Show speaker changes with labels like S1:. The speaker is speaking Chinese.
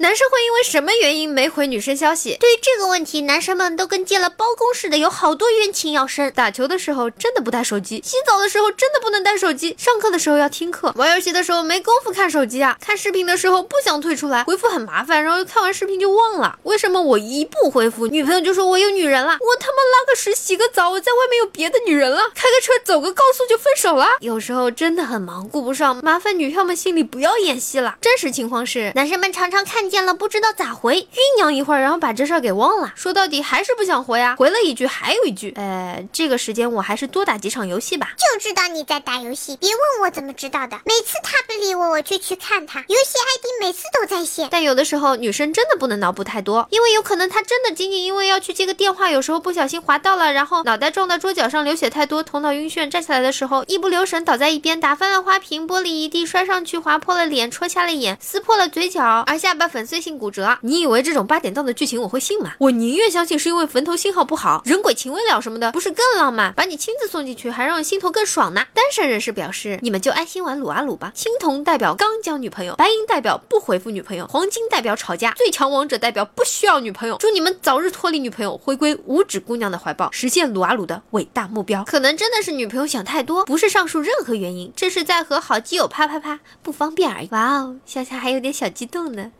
S1: 男生会因为什么原因没回女生消息？
S2: 对于这个问题，男生们都跟接了包公似的，有好多冤情要生。
S1: 打球的时候真的不带手机，洗澡的时候真的不能带手机，上课的时候要听课，玩游戏的时候没工夫看手机啊，看视频的时候不想退出来，回复很麻烦，然后看完视频就忘了。为什么我一不回复，女朋友就说我有女人了？我他妈拉个屎洗个澡，我在外面有别的女人了？开个车走个高速就分手了？有时候真的很忙，顾不上，麻烦女票们心里不要演戏了。真实情况是，
S2: 男生们常常看见了不知道咋回，
S1: 酝酿一会儿，然后把这事儿给忘了。说到底还是不想回啊，回了一句还有一句，呃，这个时间我还是多打几场游戏吧。
S2: 就知道你在打游戏，别问我怎么知道的。每次他不理我，我就去看他，游戏 ID 每次都在线。
S1: 但有的时候女生真的不能脑补太多，因为有可能她真的仅仅因为要去接个电话，有时候不小心滑到了，然后脑袋撞到桌角上，流血太多，头脑晕眩，站起来的时候一不留神倒在一边，打翻了花瓶，玻璃一地，摔上去划破了脸，戳瞎了眼，撕破了嘴角，而下巴粉粉碎性骨折。你以为这种八点档的剧情我会信吗？我宁愿相信是因为坟头信号不好，人鬼情未了什么的，不是更浪漫？把你亲自送进去，还让人心头更爽呢。单身人士表示，你们就安心玩撸啊撸吧。青铜代表刚交女朋友，白银代表不回复女朋友，黄金代表吵架，最强王者代表不需要女朋友。祝你们早日脱离女朋友，回归五指姑娘的怀抱，实现撸啊撸的伟大目标。可能真的是女朋友想太多，不是上述任何原因，这是在和好基友啪啪啪不方便而已。哇哦，夏夏还有点小激动呢。